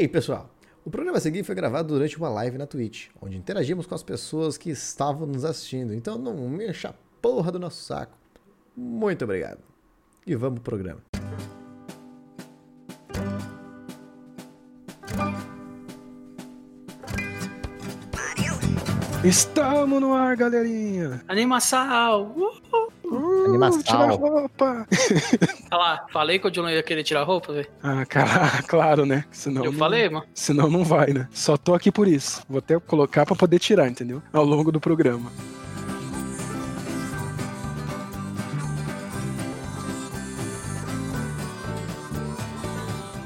aí, pessoal? O programa a seguir foi gravado durante uma live na Twitch, onde interagimos com as pessoas que estavam nos assistindo. Então não me encha a porra do nosso saco. Muito obrigado. E vamos pro programa. Estamos no ar, galerinha! Animação! Uhul. Uh, Animação. Tira a roupa! Olha lá, falei que o Dylan ia querer tirar a roupa, velho. Ah, cara, claro, né? Senão Eu não- falei, mano. Senão não vai, né? Só tô aqui por isso. Vou até colocar pra poder tirar, entendeu? Ao longo do programa.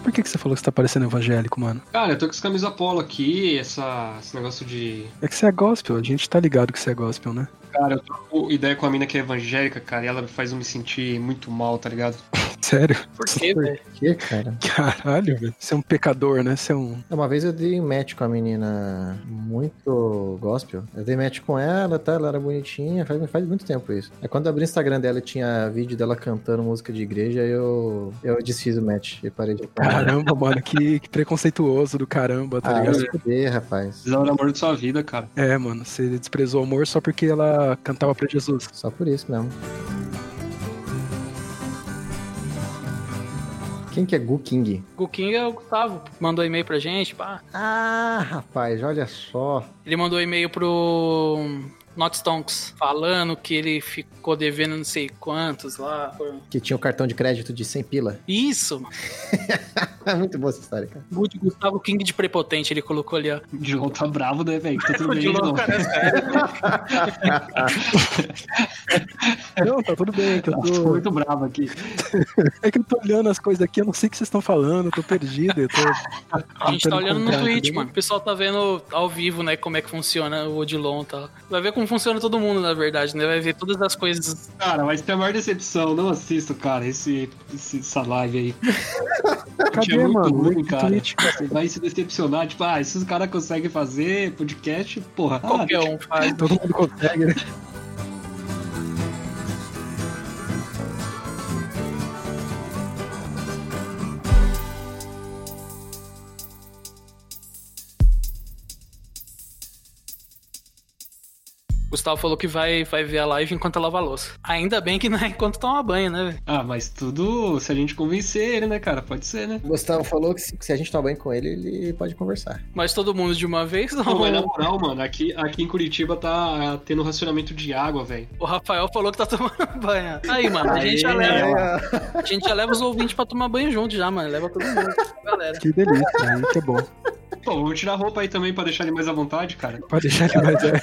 Por que, que você falou que você tá parecendo evangélico, mano? Cara, eu tô com essa camisa polo aqui, essa, esse negócio de. É que você é gospel, a gente tá ligado que você é gospel, né? Cara, eu troco ideia com a mina que é evangélica, cara, e ela faz eu me sentir muito mal, tá ligado? Sério? Por quê, velho? Que, cara? Caralho, velho. Você é um pecador, né? Você é um. Uma vez eu dei match com a menina muito gospel. Eu dei match com ela, tá? Ela era bonitinha, faz, faz muito tempo isso. Aí quando eu abri o Instagram dela e tinha vídeo dela cantando música de igreja, eu, eu desfiz o match e parei de Caramba, mano, que, que preconceituoso do caramba, tá Ah, ligado? fuder, rapaz. Ela é o amor de sua vida, cara. É, mano, você desprezou o amor só porque ela cantava pra Jesus. Só por isso mesmo. Quem que é Gu King? O King é o Gustavo. Mandou e-mail pra gente, pá. Ah, rapaz, olha só. Ele mandou e-mail pro Not Stonks, falando que ele ficou devendo não sei quantos lá. Que tinha o cartão de crédito de 100 pila. Isso, mano. É muito boa essa história, cara. Good Gustavo King de prepotente, ele colocou ali, ó. O Dilon tá bravo, né, velho? Tá tudo bem, Dilon, cara, é. Não, tá tudo bem, que eu Tá tô. muito bravo aqui. É que eu tô olhando as coisas aqui, eu não sei o que vocês estão falando, eu tô perdido, eu tô. A gente tá olhando no Twitch, mano. O pessoal tá vendo ao vivo, né, como é que funciona o Odilon e tal. Vai ver como funciona todo mundo, na verdade, né? Vai ver todas as coisas. Cara, mas tem a maior decepção. Não assisto, cara, esse, esse, essa live aí. Cadê, é muito mano? ruim, cara. Twitch, cara? Você vai se decepcionar. Tipo, ah, esses caras conseguem fazer podcast, porra. ah, Qualquer um faz. Todo mundo consegue, né? Gustavo falou que vai, vai ver a live enquanto lava a louça. Ainda bem que não é enquanto toma banho, né, velho? Ah, mas tudo se a gente convencer ele, né, cara? Pode ser, né? O Gustavo falou que se, que se a gente tomar banho com ele, ele pode conversar. Mas todo mundo de uma vez, não. Pô, mas na moral, mano, aqui, aqui em Curitiba tá tendo racionamento de água, velho. O Rafael falou que tá tomando banho. Aí, mano, a gente já Aê, leva. A gente já leva os ouvintes pra tomar banho junto já, mano. Leva todo mundo. Galera. Que delícia, aí que é bom. Pô, vou tirar a roupa aí também pra deixar ele mais à vontade, cara. Pode deixar ele mais. É...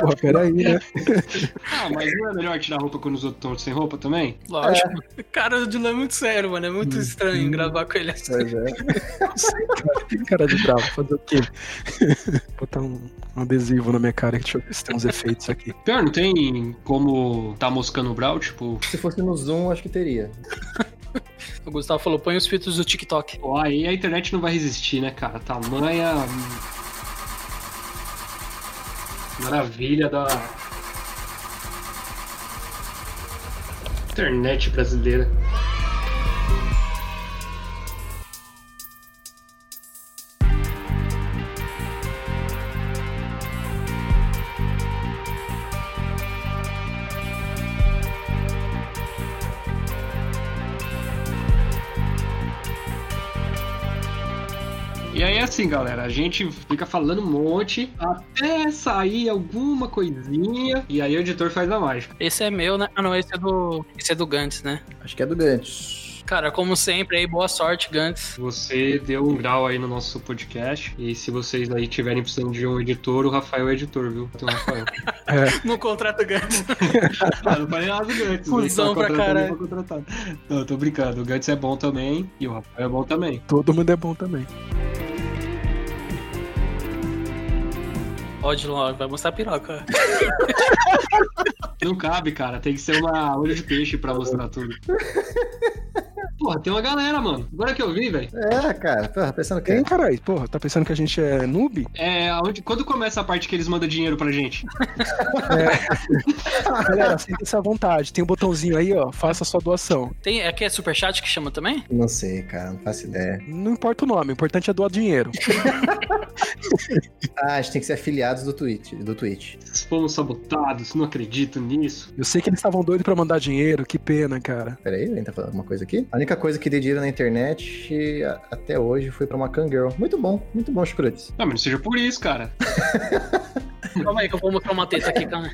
Pô, peraí, né? Ah, mas não é melhor tirar a roupa quando os outros estão sem roupa também? Lógico. Cara, o Dylan é muito sério, mano. É muito estranho gravar com ele assim. Pois é. Tem cara de bravo, fazer o quê? Botar um, um adesivo na minha cara, deixa eu ver se tem uns efeitos aqui. Pior, não tem como tá moscando o Brau, tipo... Se fosse no Zoom, acho que teria. O Gustavo falou: põe os filtros do TikTok. Pô, aí a internet não vai resistir, né, cara? Tamanha... Maravilha da... Internet brasileira. Assim, galera, a gente fica falando um monte até sair alguma coisinha e aí o editor faz a mágica. Esse é meu, né? Ah, não, esse é do. Esse é do Gantz, né? Acho que é do Gantz. Cara, como sempre, aí, boa sorte, Gantz. Você deu um grau aí no nosso podcast e se vocês aí tiverem precisando de um editor, o Rafael é editor, viu? Então, Rafael. No contrato Gantz. ah, não falei nada do Gantz. Tá pra caralho. Não, tô brincando. O Gantz é bom também e o Rafael é bom também. Todo mundo é bom também. Ó, Dylan, vai mostrar a piroca. Não cabe, cara. Tem que ser uma olho de peixe pra mostrar tudo. Porra, tem uma galera, mano. Agora que eu vi, velho. É, cara, porra, pensando que. Tem, caralho. Porra, tá pensando que a gente é noob? É, aonde, quando começa a parte que eles mandam dinheiro pra gente? Galera, sinta-se à vontade. Tem um botãozinho aí, ó. Faça a sua doação. Tem, aqui é superchat que chama também? Não sei, cara, não faço ideia. Não importa o nome, o importante é doar dinheiro. Ah, a gente tem que ser afiliados do Twitch. Do Twitch. Fomos sabotados, não acredito nisso. Eu sei que eles estavam doidos pra mandar dinheiro, que pena, cara. Peraí, alguém tá falando alguma coisa aqui? A única coisa que dei dinheiro na internet até hoje foi pra uma Kangirl. Muito bom, muito bom, Chucrutes. Não, mas não seja por isso, cara. Calma aí que eu vou mostrar uma teta aqui, calma.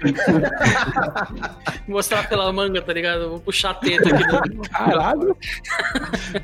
mostrar pela manga, tá ligado? Vou puxar a teta aqui. do- Caralho!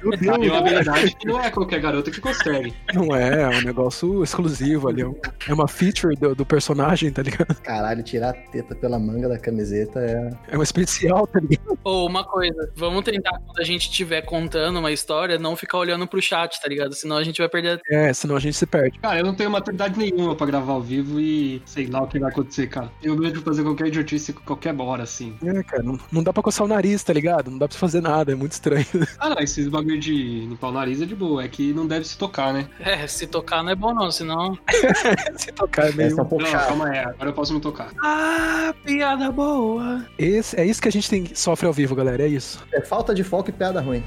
Meu Tem uma Deus, habilidade que não é qualquer garota que consegue. não é, é um negócio exclusivo ali. é É uma feature do, do personagem, tá ligado? Caralho, tirar a teta pela manga da camiseta é. É um especial, tá ligado? Ou uma coisa, vamos tentar quando a gente estiver contando uma história, não ficar olhando pro chat, tá ligado? Senão a gente vai perder. É, senão a gente se perde. Cara, eu não tenho maturidade nenhuma pra gravar ao vivo e sei lá o que vai acontecer, cara. Eu medo de fazer qualquer idiotice qualquer hora, assim. É, cara, não, não dá pra coçar o nariz, tá ligado? Não dá pra fazer nada, é muito estranho. Ah, não, esses bagulho de limpar o nariz é de boa, é que não deve se tocar, né? É, se tocar não é bom não, senão. se tocar é meio. Essa é um pouco Não, chato. calma aí, agora eu posso me tocar. Ah, piada boa. Esse, é isso que a gente tem, sofre ao vivo, galera. É isso. É falta de foco e piada ruim.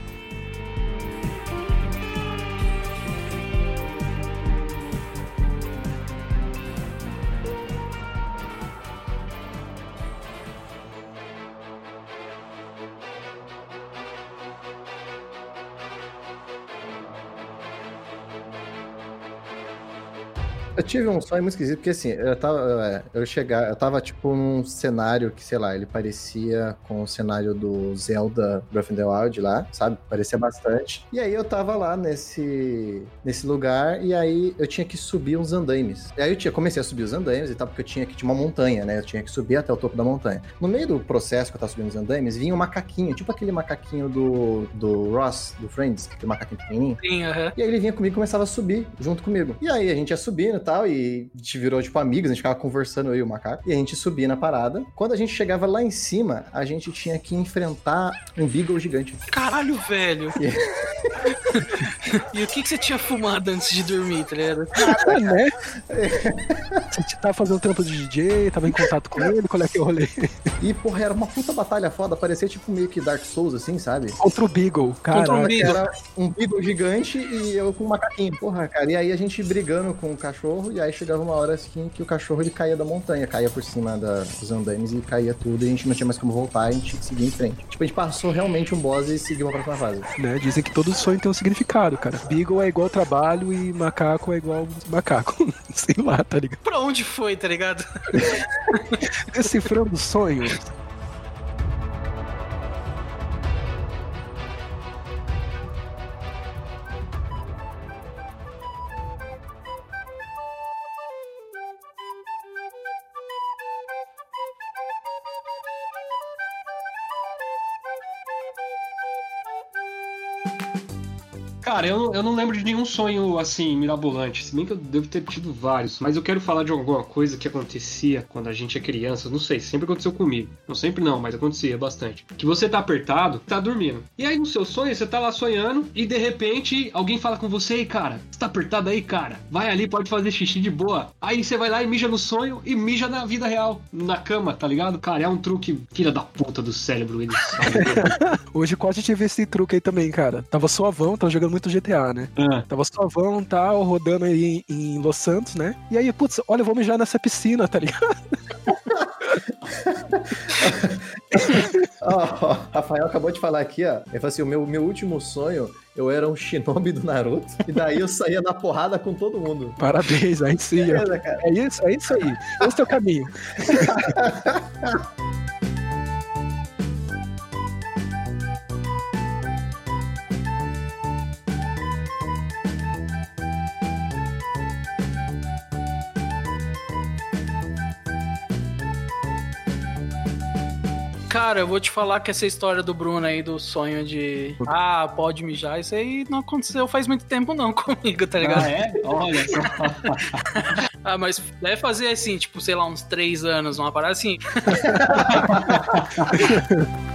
Eu tive um sonho muito esquisito, porque assim, eu tava. Eu chegar, eu tava tipo num cenário que, sei lá, ele parecia com o cenário do Zelda Breath of the Wild lá, sabe? Parecia bastante. E aí eu tava lá nesse, nesse lugar, e aí eu tinha que subir uns andaimes. E aí eu tinha, comecei a subir os andaimes e tal, porque eu tinha que tinha uma montanha, né? Eu tinha que subir até o topo da montanha. No meio do processo que eu tava subindo os andaimes, vinha um macaquinho, tipo aquele macaquinho do, do Ross, do Friends, aquele macaquinho pequenininho. Sim, aham. E aí ele vinha comigo e começava a subir junto comigo. E aí a gente ia subindo tal, e a gente virou tipo amigos, a gente ficava conversando eu e o macaco. E a gente subia na parada. Quando a gente chegava lá em cima, a gente tinha que enfrentar um beagle gigante. Caralho, velho. e o que, que você tinha fumado antes de dormir, tá ligado? É, né? Você tava fazendo trampo de DJ, tava em contato com ele, qual é que é o rolê? E, porra, era uma puta batalha foda, parecia tipo meio que Dark Souls, assim, sabe? Contra o Beagle, Contra um cara. Beagle. Era um beagle gigante e eu com um macaquinho. Porra, cara. E aí a gente brigando com o cachorro, e aí chegava uma hora assim que o cachorro ele caía da montanha, caía por cima da, dos andames e caía tudo, e a gente não tinha mais como voltar, a gente tinha que seguir em frente. Tipo, a gente passou realmente um boss e seguiu pra próxima fase. Né? Dizem que todo sonho tem um significado, cara. Beagle é igual trabalho e macaco é igual macaco. Sei lá, tá ligado? Pra onde foi, tá ligado? Decifrando sonhos. Cara, eu, não- eu não lembro de nenhum sonho assim, mirabolante. Se bem que eu devo ter tido vários. Mas eu quero falar de alguma coisa que acontecia quando a gente é criança. Não sei, sempre aconteceu comigo. Não sempre não, mas acontecia bastante. Que você tá apertado, tá dormindo. E aí no seu sonho, você tá lá sonhando e de repente alguém fala com você, ei, cara, você tá apertado aí, cara? Vai ali, pode fazer xixi de boa. Aí você vai lá e mija no sonho e mija na vida real, na cama, tá ligado? Cara, é um truque filha da puta do cérebro, ele sabe. Hoje quase tive esse truque aí também, cara. Tava suavão, tava jogando muito GTA, né? Ah. Tava suavão, tal, rodando aí em, em Los Santos, né? E aí, putz, olha, eu vou mijar nessa piscina, tá ligado? Ó, Rafael acabou de falar aqui, ó. Ele falou assim: o meu, meu último sonho, eu era um shinobi do Naruto. E daí eu saía na porrada com todo mundo. Parabéns, aí sim, ó. Beleza, cara. É isso, é isso aí. Esse é o caminho. Cara, eu vou te falar que essa história do Bruno aí, do sonho de. Ah, pode mijar, isso aí não aconteceu faz muito tempo não comigo, tá ligado? Ah, é? Olha só. Ah, mas deve fazer assim, tipo, sei lá, uns três anos, uma parada assim.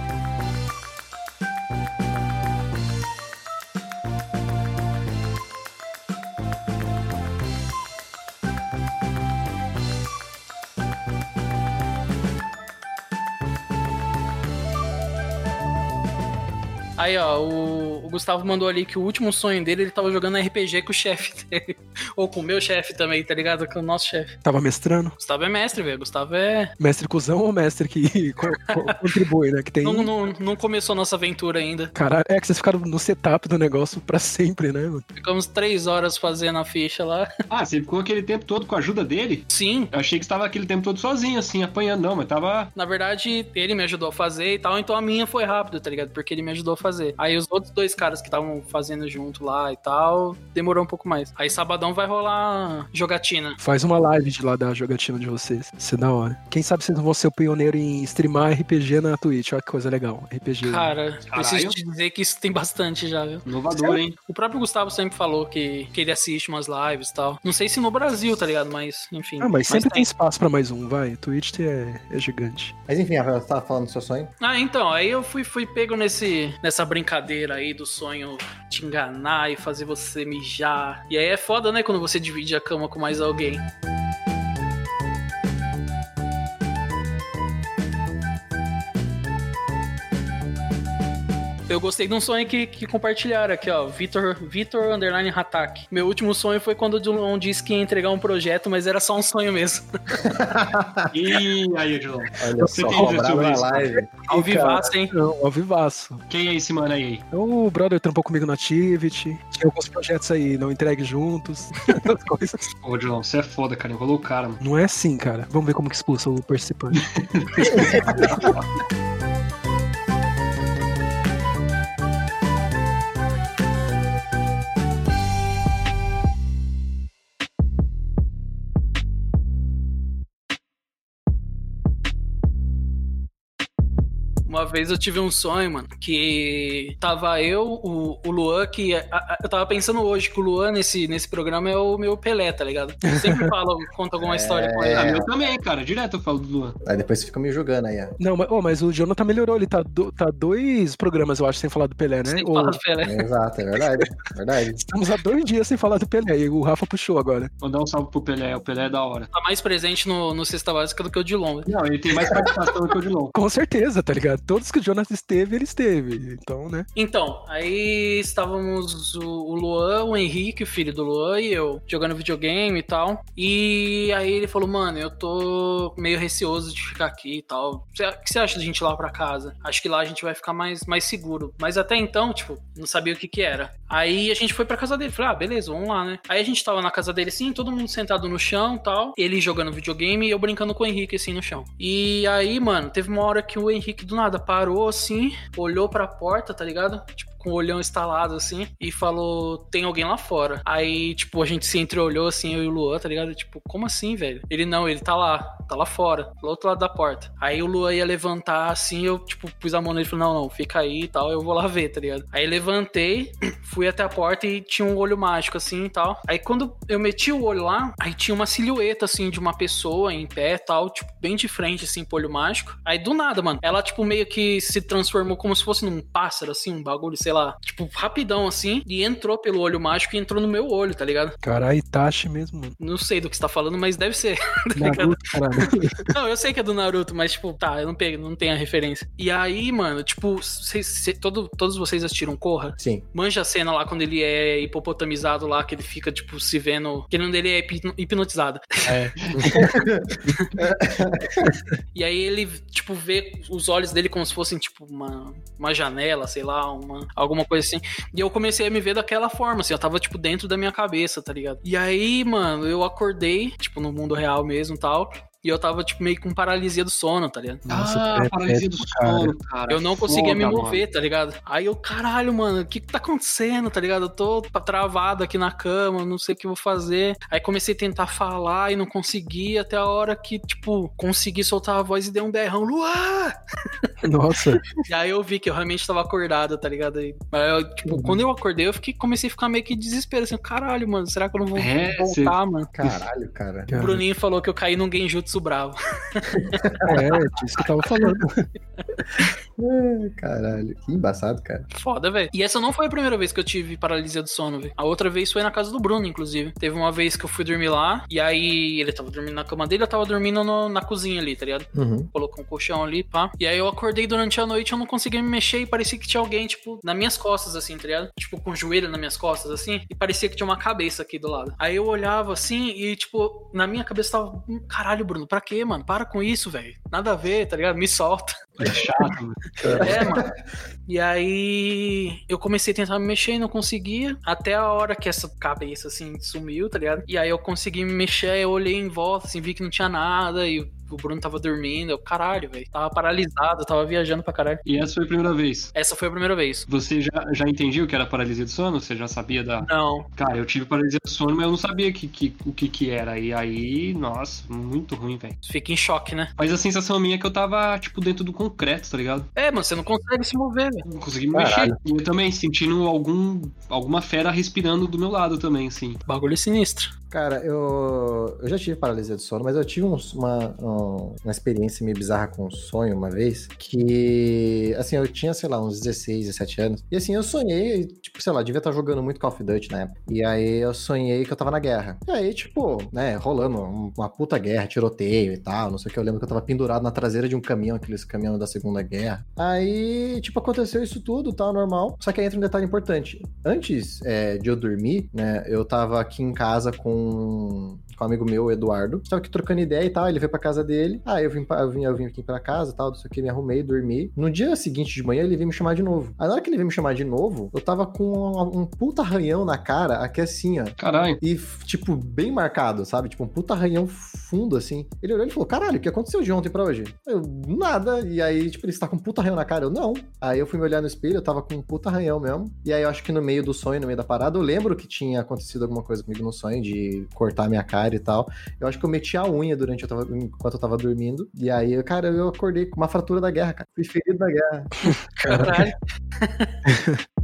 Aí, ó, o, o Gustavo mandou ali que o último sonho dele, ele tava jogando RPG com o chefe dele. Ou com o meu chefe também, tá ligado? Com o nosso chefe. Tava mestrando? Gustavo é mestre, velho. Gustavo é. Mestre cuzão ou mestre que co- co- contribui, né? Que tem. Não, não, não começou nossa aventura ainda. Caralho, é que vocês ficaram no setup do negócio pra sempre, né? mano? Ficamos três horas fazendo a ficha lá. Ah, você ficou aquele tempo todo com a ajuda dele? Sim, Eu achei que você tava aquele tempo todo sozinho, assim, apanhando. Não, mas tava. Na verdade, ele me ajudou a fazer e tal, então a minha foi rápido, tá ligado? Porque ele me ajudou a fazer. Aí os outros dois caras que estavam fazendo junto lá e tal, demorou um pouco mais. Aí sabadão vai rolar jogatina. Faz uma live de lá da jogatina de vocês. Isso é da hora. Quem sabe vocês não vão ser o pioneiro em streamar RPG na Twitch. Olha que coisa legal. RPG. Cara, preciso Caralho. te dizer que isso tem bastante já, viu? Inovador, hein? O próprio Gustavo sempre falou que, que ele assiste umas lives e tal. Não sei se no Brasil, tá ligado? Mas, enfim. Ah, mas sempre tem espaço pra mais um, vai. Twitch é, é gigante. Mas enfim, você tava falando do seu sonho? Ah, então, aí eu fui, fui pego nesse, nessa brincadeira aí do sonho enganar e fazer você mijar. E aí é foda, né, quando você divide a cama com mais alguém. Eu gostei de um sonho que, que compartilharam aqui, ó. Vitor, Vitor Underline Hatak. Meu último sonho foi quando o Dilon disse que ia entregar um projeto, mas era só um sonho mesmo. E aí, Edilon? Olha Você só, cobrado sobre na live. Ao vivaço, hein? Não, ao vivaço. Quem é esse mano aí? O brother trampou comigo no Activity. Tinha alguns projetos aí, não entregue juntos. coisas. Ô, Edilon, você é foda, cara. Enrolou o cara, mano. Não é assim, cara. Vamos ver como que expulsa o participante. Uma vez eu tive um sonho, mano, que tava eu, o, o Luan, que a- a- eu tava pensando hoje que o Luan nesse, nesse programa é o meu Pelé, tá ligado? Eu sempre falo, conto alguma história com ele. Ah, meu também, cara. Direto eu falo do Luan. Aí depois você fica me julgando aí, ó. Não, mas, oh, mas o Jonathan melhorou. Ele tá, do- tá dois programas, eu acho, sem falar do Pelé, né? Sem Ou- falar do Pelé. É, Exato, é verdade. é verdade. Estamos há dois dias sem falar do Pelé. E o Rafa puxou agora. Vou dar um salve pro Pelé. O Pelé é da hora. Tá mais presente no, no Cesta Básica do que o Dilon. Não, ele tem mais participação do que o Dilon. Com certeza, tá ligado? Todos que o Jonathan esteve, ele esteve. Então, né? Então, aí estávamos o, Luan, o Henrique, o filho do Luan, e eu jogando videogame e tal. E aí ele falou, mano, eu tô meio receoso de ficar aqui e tal. O que você acha da gente ir lá pra casa? Acho que lá a gente vai ficar mais, mais seguro. Mas até então, tipo, não sabia o que que era. Aí a gente foi pra casa dele. Falei, ah, beleza, vamos lá, né? Aí a gente tava na casa dele assim, todo mundo sentado no chão tal. Ele jogando videogame e eu brincando com o Henrique assim no chão. E aí, mano, teve uma hora que o Henrique do nada parou assim, olhou pra porta, tá ligado? Tipo, com o olhão estalado assim, e falou: tem alguém lá fora. Aí, tipo, a gente se entreolhou assim, eu e o Luan, tá ligado? Tipo, como assim, velho? Ele não, ele tá lá, tá lá fora, do outro lado da porta. Aí o Luan ia levantar assim, eu, tipo, pus a mão nele e falei: não, não, fica aí e tal, eu vou lá ver, tá ligado? Aí levantei, fui até a porta e tinha um olho mágico assim e tal. Aí quando eu meti o olho lá, aí tinha uma silhueta assim de uma pessoa em pé tal, tipo, bem de frente assim pro olho mágico. Aí do nada, mano, ela tipo meio que se transformou como se fosse num pássaro assim, um bagulho, sei lá, tipo, rapidão assim, e entrou pelo olho mágico e entrou no meu olho, tá ligado? Caralho, Itachi mesmo. Não sei do que você tá falando, mas deve ser. tá? Naruto, caralho. Não, eu sei que é do Naruto, mas, tipo, tá, eu não, pego, não tenho a referência. E aí, mano, tipo, cês- cê- todo, todos vocês assistiram Corra? Sim. Manja a cena lá quando ele é hipopotamizado lá, que ele fica, tipo, se vendo. Que não dele é hipno- hipnotizado. É. E aí ele, tipo, vê os olhos dele como se fossem, tipo, uma, uma janela, sei lá, uma, alguma coisa assim. E eu comecei a me ver daquela forma, assim, eu tava, tipo, dentro da minha cabeça, tá ligado? E aí, mano, eu acordei, tipo, no mundo real mesmo e tal. E eu tava, tipo, meio com paralisia do sono, tá ligado? Nossa, ah, é paralisia do péssimo, cara. sono, cara. Eu não conseguia me mover, tá ligado? Aí eu, caralho, mano, o que que tá acontecendo, tá ligado? Eu tô travado aqui na cama, não sei o que vou fazer. Aí comecei a tentar falar e não consegui, até a hora que, tipo, consegui soltar a voz e dei um berrão, Luan! Nossa. E aí eu vi que eu realmente tava acordado, tá ligado? Aí, aí eu, tipo, Uhum. quando eu acordei, eu fiquei, comecei a ficar meio que desespero, assim, caralho, mano, será que eu não vou É, voltar, mano? Caralho, cara. O Bruninho falou que eu caí num genjutsu Tzu bravo. É, isso que eu tava falando. Ai, caralho, que embaçado, cara. Foda, velho. E essa não foi a primeira vez que eu tive paralisia do sono, velho. A outra vez foi na casa do Bruno, inclusive. Teve uma vez que eu fui dormir lá, e aí ele tava dormindo na cama dele, eu tava dormindo no- na cozinha ali, tá ligado? Uhum. Colocou um colchão ali, pá. E aí eu acordei durante a noite, eu não conseguia me mexer e parecia que tinha alguém, tipo, nas minhas costas, assim, tá ligado? Tipo, com o joelho nas minhas costas, assim. E parecia que tinha uma cabeça aqui do lado. Aí eu olhava assim e, tipo, na minha cabeça tava. "Hum, Caralho, Bruno, pra quê, mano? Para com isso, velho. Nada a ver, tá ligado? Me solta. É chato, mano. É, mano. E aí eu comecei a tentar me mexer e não conseguia. Até a hora que essa cabeça assim sumiu, tá ligado? E aí eu consegui me mexer, eu olhei em volta, assim, vi que não tinha nada. E o Bruno tava dormindo. Eu, caralho, velho. Tava paralisado, tava viajando pra caralho. E essa foi a primeira vez. Essa foi a primeira vez. Você já, já entendia o que era paralisia do sono? Você já sabia da. Não. Cara, eu tive paralisia do sono, mas eu não sabia que, que, o que que era. E aí, nossa, muito ruim, velho. Fica em choque, né? Mas a sensação minha é que eu tava, tipo, dentro do concreto, tá ligado? É, mano, você não consegue se mover, velho. Não consegui me Caralho. mexer. E eu também, sentindo algum, alguma fera respirando do meu lado também, assim. Bagulho sinistro. Cara, eu, eu já tive paralisia do sono, mas eu tive um- uma, um- uma experiência meio bizarra com sonho uma vez, que, assim, eu tinha, sei lá, uns 16, 17 anos, e assim, eu sonhei, tipo, sei lá, devia estar jogando muito Call of Duty na época, e aí eu sonhei que eu tava na guerra. E aí, tipo, né, rolando um- uma puta guerra, tiroteio e tal, não sei o que, eu lembro que eu tava pendurado na traseira de um caminhão, aqueles da Segunda Guerra. Aí, tipo, aconteceu isso tudo, tal, normal, só que aí entra um detalhe importante. Antes é, de eu dormir, né, eu tava aqui em casa com, com um amigo meu, Eduardo. Tava aqui trocando ideia e tal, ele veio pra casa dele. Aí eu vim, pra- eu vim, eu vim aqui pra casa e tal, não sei o que, me arrumei, dormi. No dia seguinte de manhã, ele veio me chamar de novo. Aí na hora que ele veio me chamar de novo, eu tava com um, um puta arranhão na cara, aqui assim, ó. Caralho. E, tipo, bem marcado, sabe? Tipo, um puta arranhão fundo, assim. Ele olhou e falou, caralho, o que aconteceu de ontem pra hoje? Eu, nada. E aí, tipo, ele está com um puta arranhão na cara. Eu, não. Aí eu fui me olhar no espelho, eu tava com um puta arranhão mesmo. E aí eu acho que no meio do sonho, no meio da parada, eu lembro que tinha acontecido alguma coisa comigo no sonho, de cortar minha cara e tal. Eu acho que eu meti a unha durante eu tava, enquanto eu tava dormindo. E aí, cara, eu acordei com uma fratura da guerra, cara. Fui ferido da guerra. Caralho.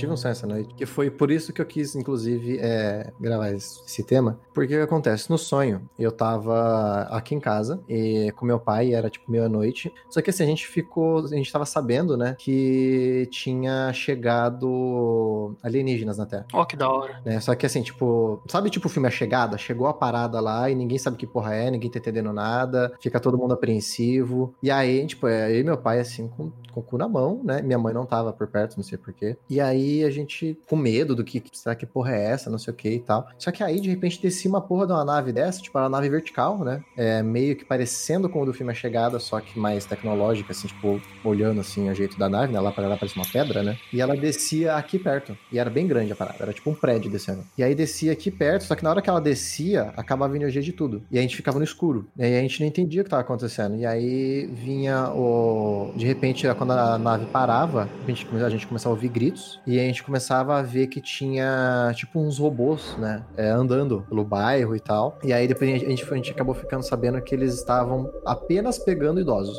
tive um sonho essa noite, que foi por isso que eu quis, inclusive, é, gravar esse, tema, porque o que acontece? No sonho, eu tava aqui em casa, e com meu pai, era tipo meia-noite, só que assim, a gente ficou, a gente tava sabendo, né, que tinha chegado alienígenas na Terra. Ó, que da hora. né? Só que assim, tipo, sabe tipo o filme A Chegada? Chegou a parada lá e ninguém sabe que porra é, ninguém tá entendendo nada, fica todo mundo apreensivo. E aí, tipo, é, eu e meu pai, assim, com, com o cu na mão, né? Minha mãe não tava por perto, não sei porquê. E aí a gente, com medo do que, será que porra é essa, não sei o que e tal. Só que aí, de repente, descia uma porra de uma nave dessa, tipo, uma nave vertical, né? É, meio que parecendo com o do filme A Chegada, só que mais tecnológica, assim, tipo, olhando assim o jeito da nave, né? Lá para ela parece uma pedra, né? E ela descia aqui perto. E era bem grande a parada, era tipo um prédio descendo. E aí descia aqui perto, só que na hora que ela descia, acabava a energia de tudo. E a gente ficava no escuro. E a gente não entendia o que tava acontecendo. E aí vinha o. De repente, quando a nave parava, a gente, a gente começava a ouvir gritos. E a gente começava a ver que tinha, tipo, uns robôs, né? é, andando pelo bairro e tal. E aí depois a gente, a gente acabou ficando sabendo que eles estavam apenas pegando idosos.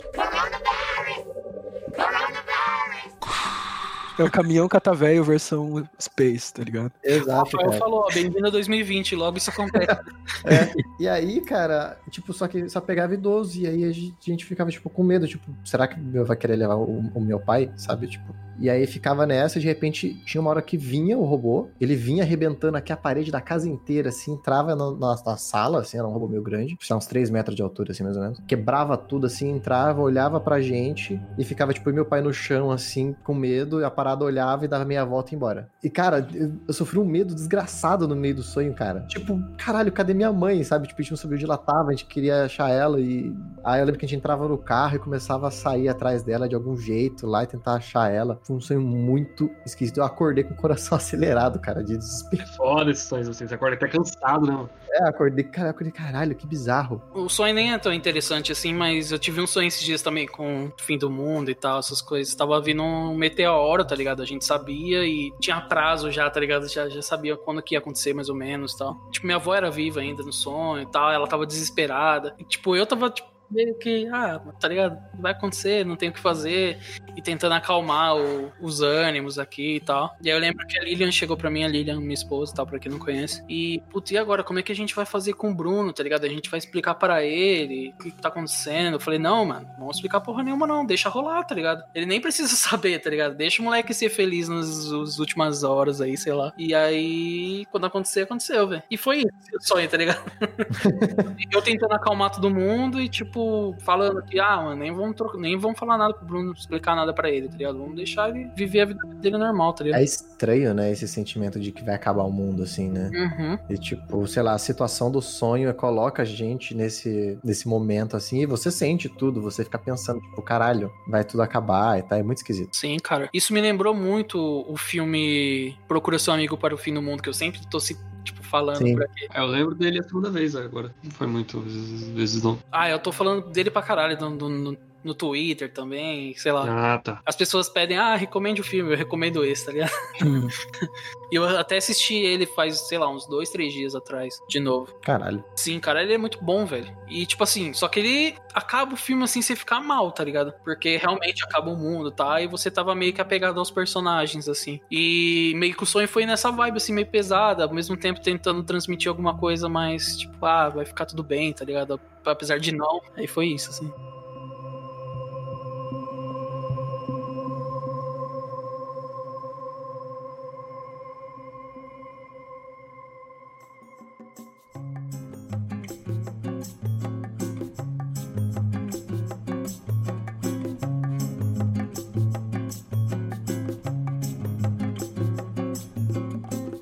É o caminhão catavéio versão Space, tá ligado? Exato, Rafael falou, ó, bem-vindo a 2020, logo isso acontece. É, e aí, cara, tipo, só que só pegava idoso, e aí a gente, a gente ficava, tipo, com medo, tipo, será que vai querer levar o, o meu pai, sabe, tipo... E aí ficava nessa, de repente, tinha uma hora que vinha o robô, ele vinha arrebentando aqui a parede da casa inteira, assim, entrava na, na, na sala, assim, era um robô meio grande, tinha uns 3 metros de altura, assim, mais ou menos, quebrava tudo, assim, entrava, olhava pra gente, e ficava, tipo, meu pai no chão, assim, com medo, e a parada olhava e dava meia volta e embora. E, cara, eu, eu sofri um medo desgraçado no meio do sonho, cara. Tipo, caralho, cadê minha mãe, sabe? Tipo, a gente não sabia onde ela tava, a gente queria achar ela e... Aí eu lembro que a gente entrava no carro e começava a sair atrás dela de algum jeito lá e tentar achar ela. Foi um sonho muito esquisito. Eu acordei com o coração acelerado, cara, de desespero. É foda esses sonhos, assim. Você acorda até cansado, né? É, acordei, cara, acordei, caralho, que bizarro. O sonho nem é tão interessante assim, mas eu tive um sonho esses dias também com o fim do mundo e tal, essas coisas. Tava vindo um meteoro, tá ligado? A gente sabia e tinha prazo já, tá ligado? Já, já sabia quando que ia acontecer mais ou menos e tal. Tipo, minha avó era viva ainda no sonho e tal, ela tava desesperada. E, tipo, eu tava, tipo, meio que, ah, tá ligado? Vai acontecer, não tem o que fazer. E tentando acalmar o- os ânimos aqui e tal. E aí eu lembro que a Lilian chegou pra mim, a Lilian, minha esposa e tal, pra quem não conhece. E, putz, e agora? Como é que a gente vai fazer com o Bruno, tá ligado? A gente vai explicar pra ele o que, tá acontecendo. Eu falei, não, mano, não vamos explicar porra nenhuma, não. Deixa rolar, tá ligado? Ele nem precisa saber, tá ligado? Deixa o moleque ser feliz nas, últimas horas aí, sei lá. E aí, quando acontecer, aconteceu, velho. E foi isso, sonho, tá ligado? eu tentando acalmar todo mundo e, tipo, falando que, ah, mano, nem vamos, trocar, nem vamos falar nada pro Bruno, explicar nada pra ele, tá ligado? Vamos deixar ele viver a vida dele normal, tá ligado? É estranho, né, esse sentimento de que vai acabar o mundo, assim, né? Uhum. E tipo, sei lá, a situação do sonho coloca a gente nesse, nesse momento assim, e você sente tudo, você fica pensando, tipo, caralho, vai tudo acabar e tá, é muito esquisito. Sim, cara. Isso me lembrou muito o filme Procura Seu Amigo para o Fim do Mundo, que eu sempre tô se, tipo, falando Sim. por aqui. É, eu lembro dele a segunda vez agora. Não foi muito vezes, vezes não. Ah, eu tô falando dele pra caralho no, no, no- Twitter também, sei lá. Ah, tá. As pessoas pedem, ah, recomende o filme, eu recomendo esse, tá ligado? Hum. E eu até assisti ele faz, sei lá, uns dois, três dias atrás, de novo. Caralho. Sim, cara, ele é muito bom, velho. E, tipo assim, só que ele acaba o filme assim, você ficar mal, tá ligado? Porque realmente acaba o mundo, tá? E você tava meio que apegado aos personagens, assim. E meio que o sonho foi nessa vibe, assim, meio pesada, ao mesmo tempo tentando transmitir alguma coisa mais, tipo, ah, vai ficar tudo bem, tá ligado? Apesar de não. Aí foi isso, assim.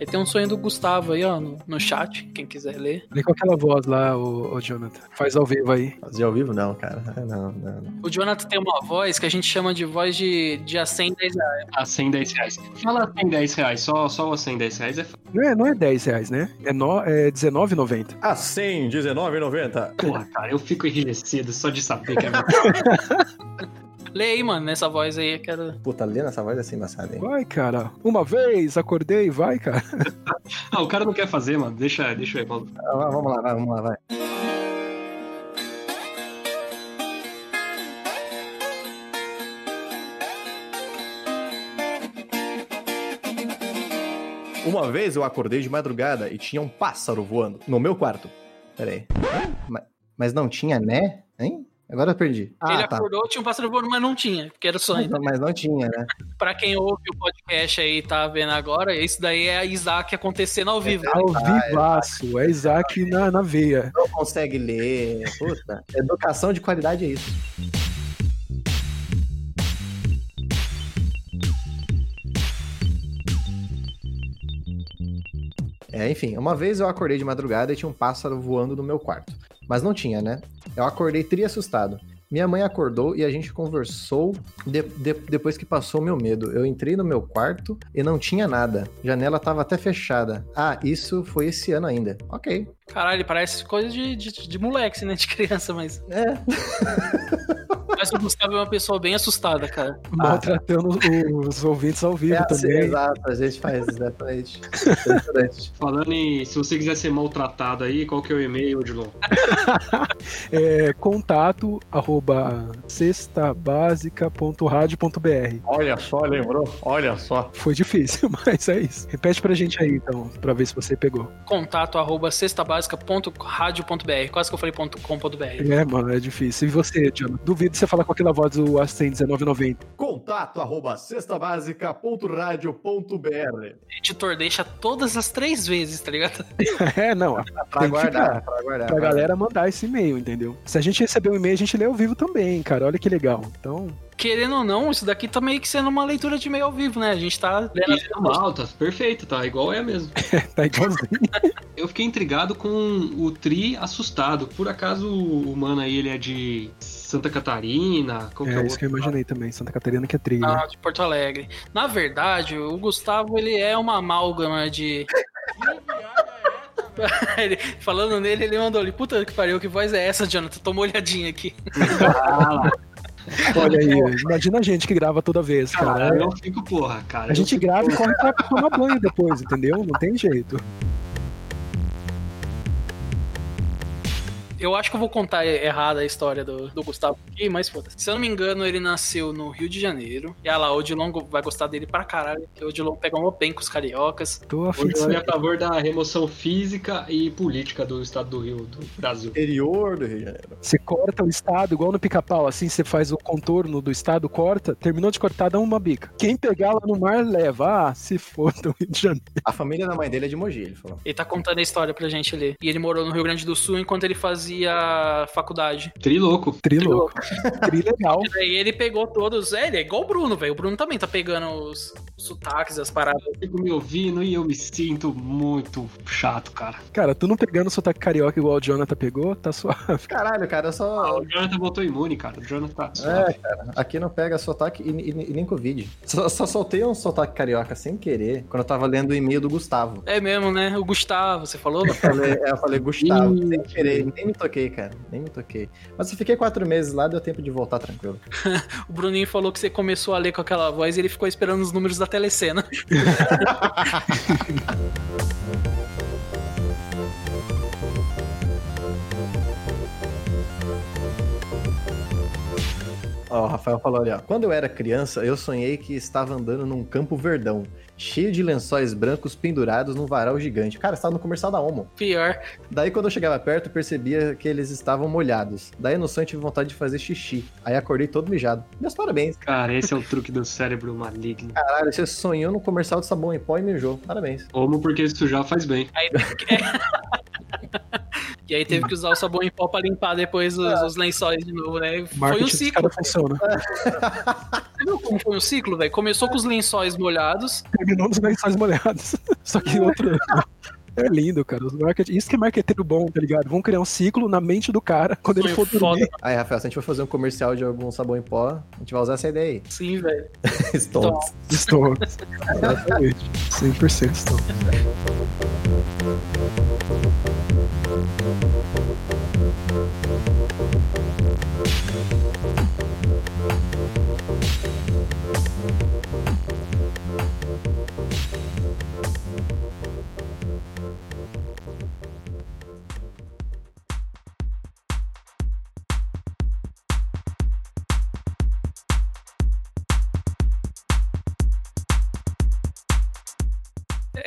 Tem um sonho do Gustavo aí, ó, no, no chat, quem quiser ler. Lê com aquela voz lá, o, Jonathan. Faz ao vivo aí. Fazer ao vivo, não, cara. É, Não, não, não. O Jonathan tem uma voz que a gente chama de voz de, de a 100, 10 reais. A 100, 10 reais. Fala 100, 10 reais. Só, só o 100, 10 reais é Não é, não é 10 reais, né? É, no, é R$19,90. Ah, 100, 19,90. Porra, cara, eu fico enrijecido só de saber que é Lê aí, mano, nessa voz aí, eu quero. Puta, lendo essa voz é assim embaçada, hein? Vai, cara. Uma vez, acordei, vai, cara. Ah, o cara não quer fazer, mano. Deixa, deixa eu ir, Paulo. Ah, vamos lá, vai, vamos lá, vai. Uma vez eu acordei de madrugada e tinha um pássaro voando no meu quarto. Pera aí. Hã? Ma- Mas não tinha, né? Hein? Agora eu perdi. Ah, Ele tá. acordou, tinha um pássaro voando, mas não tinha, porque era o sonho. Mas, mas não tinha, né? Pra quem ouve o podcast aí e tá vendo agora, isso daí é a Isaac acontecendo ao vivo. Ao vivaço. É Isaac na, na veia. Não consegue ler. Puta. Educação de qualidade é isso. É, enfim, uma vez eu acordei de madrugada e tinha um pássaro voando no meu quarto. Mas não tinha, né? Eu acordei tri assustado. Minha mãe acordou e a gente conversou de- de- depois que passou meu medo. Eu entrei no meu quarto e não tinha nada. Janela tava até fechada. Ah, isso foi esse ano ainda. Ok. Caralho, parece coisa de, de, de moleque, né? De criança, mas. É. Mas o Gustavo é uma pessoa bem assustada, cara. Maltratando os ouvintes ao vivo É assim, também. exato, a gente faz exatamente. Falando em. Se você quiser ser maltratado aí, qual que é o e-mail, Odilon? É contato arroba cestabásica.radio.br. Olha só, lembrou? Olha só. Foi difícil, mas é isso. Repete pra gente aí, então, pra ver se você pegou. Contato arroba cestabásica.radio.br. Quase que eu falei ponto .com.br. É, mano, é difícil. E você, John? Duvido você falar com aquela voz do Ascend 1990. Contato arroba cestabásica.radio.br Editor, deixa todas as três vezes, tá ligado? É, não. Pra Tem que guardar, pra guardar. Pra galera mandar esse e-mail, entendeu? Se a gente receber um e-mail, a gente lê ao vivo também, cara. Olha que legal. Então, Querendo ou não, isso daqui tá meio que sendo uma leitura de e-mail ao vivo, né? A gente tá lendo as É mal, tá perfeito, tá igual é mesmo. tá igualzinho. Eu fiquei intrigado com o Tri assustado. Por acaso o mano aí ele é de Santa Catarina? Qual que é, É isso que eu outro? imaginei também. Santa Catarina que é trilha. Ah, de Porto Alegre. Na verdade, o Gustavo, ele é uma amálgama de... Ele- falando nele, ele mandou ali, puta que pariu, que voz é essa, Jonathan? Toma uma olhadinha aqui. Olha aí, imagina a gente que grava toda vez, cara. Cara, eu fico, porra, cara. A gente grava e corre pra tomar banho depois, entendeu? Não tem jeito. Eu acho que eu vou contar errada a história do, do Gustavo aqui, mas foda-se. Se eu não me engano, ele nasceu no Rio de Janeiro. E olha lá, o Odilon vai gostar dele pra caralho. Porque o Odilon pega um bem com os cariocas. Tô afim é a favor da remoção física e política do estado do Rio, do Brasil. Interior do Rio de Janeiro. Você corta o estado, igual no pica-pau, assim você faz o contorno do estado, corta, terminou de cortar, dá uma bica. Quem pegar lá no mar, leva. Ah, se foda o Rio de Janeiro. A família da mãe dele é de Mogi, ele falou. Ele tá contando a história pra gente ali. E ele morou no Rio Grande do Sul enquanto ele fazia faculdade. Trilouco. Trilouco. Tri legal. E daí ele pegou todos. É, ele é igual o Bruno, velho. O Bruno também tá pegando os, os sotaques, as paradas. Eu fico me ouvindo e eu me sinto muito chato, cara. Cara, tu não pegando o sotaque carioca igual o Jonathan pegou, tá suave. Caralho, cara, eu Ah, só. o Jonathan voltou imune, cara. O Jonathan tá É, suave. cara, aqui não pega sotaque e, e- e nem Covid. Só, só soltei um sotaque carioca sem querer quando eu tava lendo o e-mail do Gustavo. É mesmo, né? O Gustavo, você falou? Eu falei, é, eu falei Gustavo, sem querer, nem me toquei, cara, nem me toquei. Mas eu fiquei quatro meses lá, deu tempo de voltar tranquilo. O Bruninho falou que você começou a ler com aquela voz e ele ficou esperando os números da telecena. Ó, o Rafael falou ali, ó. Quando eu era criança, eu sonhei que estava andando num campo verdão, cheio de lençóis brancos pendurados num varal gigante. Cara, estava no comercial da Omo. Pior. Daí, quando eu chegava perto, eu percebia que eles estavam molhados. Daí, no sonho, eu tive vontade de fazer xixi. Aí, acordei todo mijado. Meus parabéns. Cara, esse é o truque do cérebro maligno. Caralho, você sonhou no comercial de sabão em pó e mijou. Parabéns. Como porque isso já faz bem. Aí. E aí teve que usar o sabão em pó pra limpar depois os, os lençóis de novo, né? Foi Marketing um dos ciclo. funciona. Você viu como foi um ciclo, velho? Começou com os lençóis molhados. Terminou nos lençóis molhados. Só que outro. É lindo, cara. Os market... Isso que é marqueteiro bom, tá ligado? Vão criar um ciclo na mente do cara quando ele for dormir. foda. Aí, Rafael, se a gente for fazer um comercial de algum sabão em pó, a gente vai usar essa ideia aí. Sim, velho. Stones. Stones. Exatamente. 100% Stones.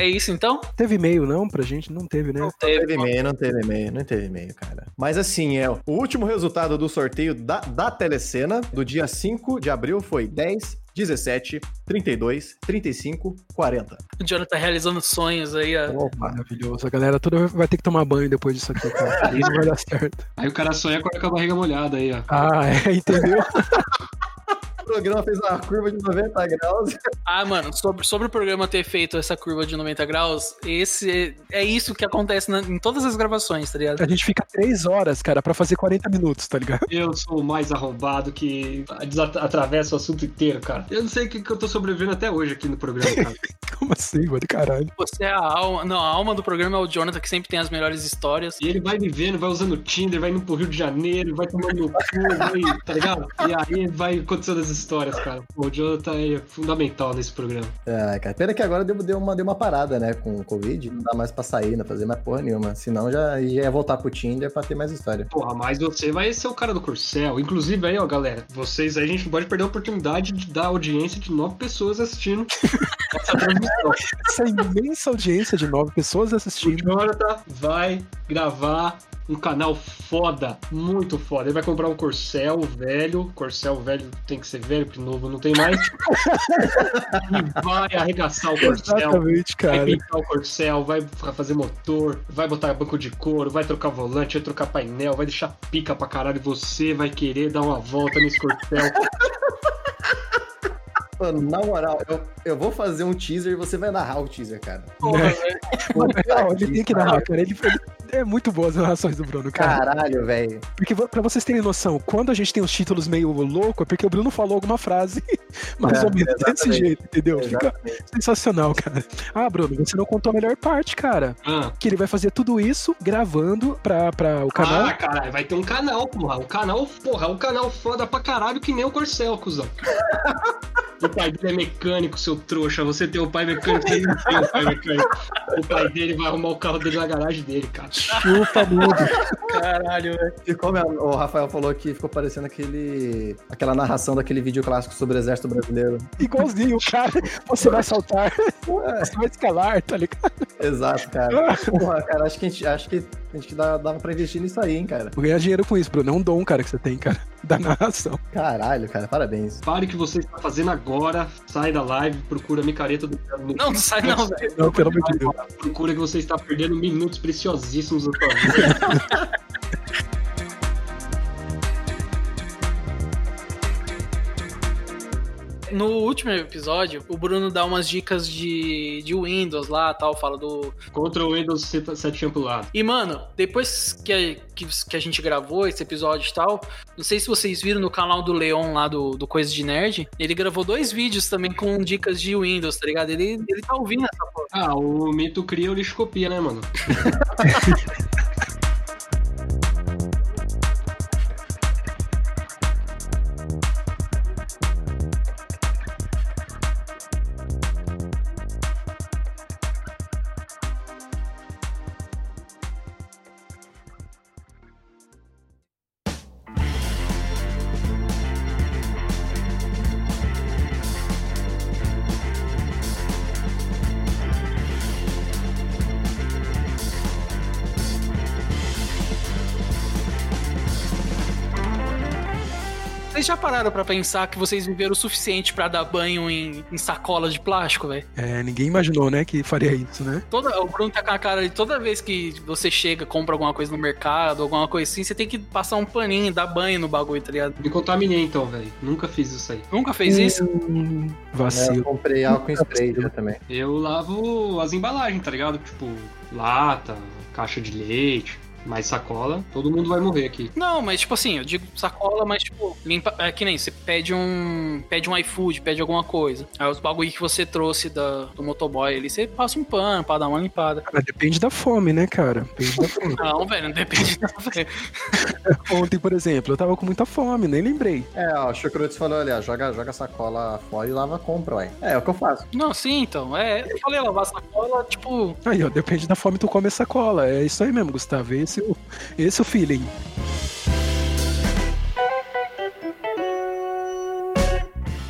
É isso então? Teve e-mail, não, pra gente? Não teve, né? Não teve e-mail, não teve e-mail, não teve e-mail, cara. Mas assim, é, o último resultado do sorteio da, da telecena do dia 5 de abril foi 10, 17, 32, 35, 40. O Jonathan tá realizando sonhos aí. ó. Opa. Maravilhoso. A galera toda vai ter que tomar banho depois disso aqui, cara. Aí não vai dar certo. Aí o cara sonha com a barriga molhada aí, ó. Ah, é, entendeu? O programa fez uma curva de 90 graus. Ah, mano, sobre, sobre o programa ter feito essa curva de 90 graus, esse é isso que acontece na- em todas as gravações, tá ligado? A gente fica três horas, cara, pra fazer 40 minutos, tá ligado? Eu sou o mais arrombado que atravessa o assunto inteiro, cara. Eu não sei o que, que eu tô sobrevivendo até hoje aqui no programa, cara. Como assim, mano? Caralho. Você é a alma. Não, a alma do programa é o Jonathan, que sempre tem as melhores histórias. E ele vai vivendo, vai usando o Tinder, vai indo pro Rio de Janeiro, vai tomando cu, vai, tá ligado? E aí vai acontecendo as histórias, cara. Pô, o Jonathan é fundamental nesse programa. Ah, cara, pena que agora deu, deu, uma, deu uma parada, né, com o Covid. Não dá mais pra sair, não fazer mais porra nenhuma. Senão já, já ia voltar pro Tinder pra ter mais história. Porra, mas você vai ser o cara do Corcel. Inclusive aí, ó, galera, vocês aí, a gente não pode perder a oportunidade de dar audiência de nove pessoas assistindo essa transmissão. Essa imensa audiência de nove pessoas O assistindo. Jonathan vai gravar um canal foda, muito foda. Ele vai comprar um Corcel velho. Corcel velho tem que ser velho, porque novo não tem mais. e vai arregaçar o Corcel. Exatamente, Vai cara. pintar o Corcel, vai fazer motor, vai botar banco de couro, vai trocar volante, vai trocar painel, vai deixar pica pra caralho. Você vai querer dar uma volta nesse Corcel. Mano, na moral, eu, eu vou fazer um teaser e você vai narrar o teaser, cara. Porra, velho. Não, ele tem que narrar, cara. Ele, ele- é muito boas as narrações do Bruno, cara. Caralho, velho. Porque pra vocês terem noção, quando a gente tem os títulos meio louco, é porque o Bruno falou alguma frase mais É, ou menos desse exatamente. jeito, entendeu? Fica sensacional, cara. Ah, Bruno, você não contou a melhor parte, cara. Ah, Que ele vai fazer tudo isso gravando pra, pra o canal. Ah, caralho, vai ter um canal, porra. Um canal, porra, um canal foda pra caralho que nem o Corcel, cuzão. O pai dele é mecânico, seu trouxa. Você tem um pai mecânico, você não tem um pai mecânico. O pai dele vai arrumar o carro dele na garagem dele, cara. Chupa mundo. Caralho, velho. Ficou, mesmo. o Rafael falou que ficou parecendo aquele, aquela narração daquele vídeo clássico sobre o exército brasileiro. Igualzinho, cara. Você vai saltar, você vai escalar, tá ligado? Exato, cara. Porra, cara, acho que a gente, acho que a gente dá- dava pra investir nisso aí, hein, cara. Vou ganhar dinheiro com isso, Bruno. É um dom, cara, que você tem, cara. Da narração. Caralho, cara, parabéns. Pare o que você está fazendo agora, sai da live, procura a micareta do Não, não sai não, velho. Não, pelo amor de Deus. Procura que você está perdendo minutos preciosíssimos da sua vida. No último episódio, o Bruno dá umas dicas de, de Windows lá tal, fala do. Contra o Windows 7 ampulado. E, mano, depois que a, que, que a gente gravou esse episódio e tal, não sei se vocês viram no canal do Leon lá do, do Coisa de Nerd, ele gravou dois vídeos também com dicas de Windows, tá ligado? Ele, ele tá ouvindo essa porra. Ah, o mito cria, o lixo copia, né, mano? pararam pra pensar que vocês viveram o suficiente pra dar banho em, em sacola de plástico, velho? É, ninguém imaginou, né, que faria isso, né? Toda, o Bruno tá com a cara de toda vez que você chega, compra alguma coisa no mercado, alguma coisa assim, você tem que passar um paninho, dar banho no bagulho, tá ligado? Me contaminei então, velho. Nunca fiz isso aí. Nunca fez isso? Hum, É, eu vacilo. comprei álcool em spray já também. Eu lavo as embalagens, tá ligado? Tipo, lata, caixa de leite, mais sacola. Todo mundo vai morrer aqui. Não, mas tipo assim, eu digo sacola, mas tipo, limpa. É que nem você pede um. Pede um iFood, pede alguma coisa. Aí os bagulho que você trouxe da, do motoboy ali, você passa um pano pra dar uma limpada. Cara, depende da fome, né, cara? Depende da fome. Não, velho, não depende não, velho. Ontem, por exemplo, eu tava com muita fome, nem lembrei. É, ó, o Chucrutes falou ali, ó, joga, joga a sacola fora e lava a compra, ué. É, é o que eu faço. Não, sim, então. É, eu falei lavar sacola, tipo. Aí, ó, depende da fome, tu come essa cola. É isso aí mesmo, Gustavo. É o- esse é o feeling.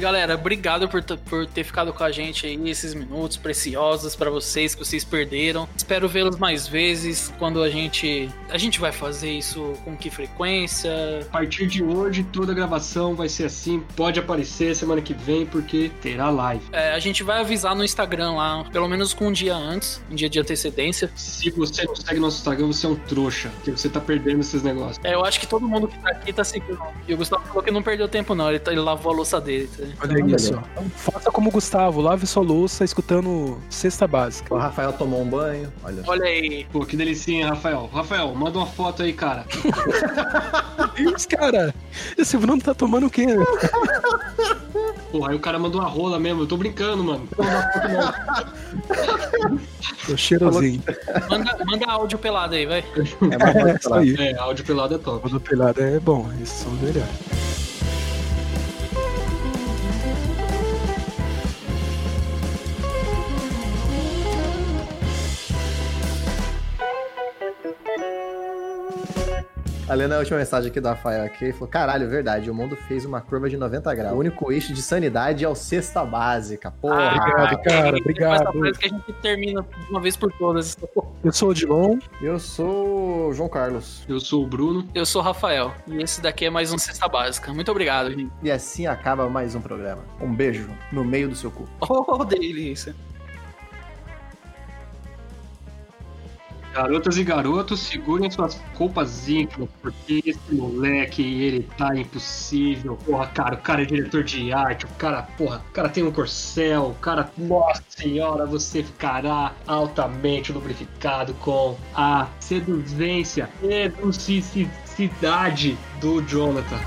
Galera, obrigado por, por ter ficado com a gente aí esses minutos preciosos pra vocês que vocês perderam. Espero vê-los mais vezes quando a gente a gente vai fazer isso com que frequência? A partir de hoje, toda gravação vai ser assim. Pode aparecer semana que vem, porque terá live. É, a gente vai avisar no Instagram lá, pelo menos com um dia antes, um dia de antecedência. Se você não segue nosso Instagram, você é um trouxa, porque você tá perdendo esses negócios. É, eu acho que todo mundo que tá aqui tá seguindo. E o Gustavo falou que não perdeu tempo não, ele, tá- ele lavou a louça dele. tá? Olha isso. Então, faça como o Gustavo, lave sua louça escutando cesta básica. O Rafael tomou um banho, olha. Olha aí. Pô, que delicinha, Rafael. Rafael, manda uma foto aí, cara. Isso, cara. Esse Bruno tá tomando o quê? Porra, aí o cara mandou uma rola mesmo. Eu tô brincando, mano. Não, não, não. Tô cheirosinho. Manda, manda áudio pelado aí, vai. É mais É, isso. É, áudio pelado é top. Quando pelado é bom, esses são os A Lena, a última mensagem aqui do Rafael aqui, ele falou: caralho, verdade, o mundo fez uma curva de 90 graus. O único eixo de sanidade é o cesta básica. Porra. Obrigado, cara, Essa obrigado. frase que a gente termina de uma vez por todas. Eu sou o Dilon. Eu sou o João Carlos. Eu sou o Bruno. Eu sou o Rafael. E esse daqui é mais um Cesta Básica. Muito obrigado, gente. E assim acaba mais um programa. Um beijo no meio do seu cu. Oh, delícia. Garotas e garotos, segurem suas roupas íntimas, porque esse moleque, ele tá impossível. Porra, cara, o cara é diretor de arte, o cara, porra, o cara tem um corcel, o cara, nossa senhora, você ficará altamente lubrificado com a seduzência, seducicidade do Jonathan.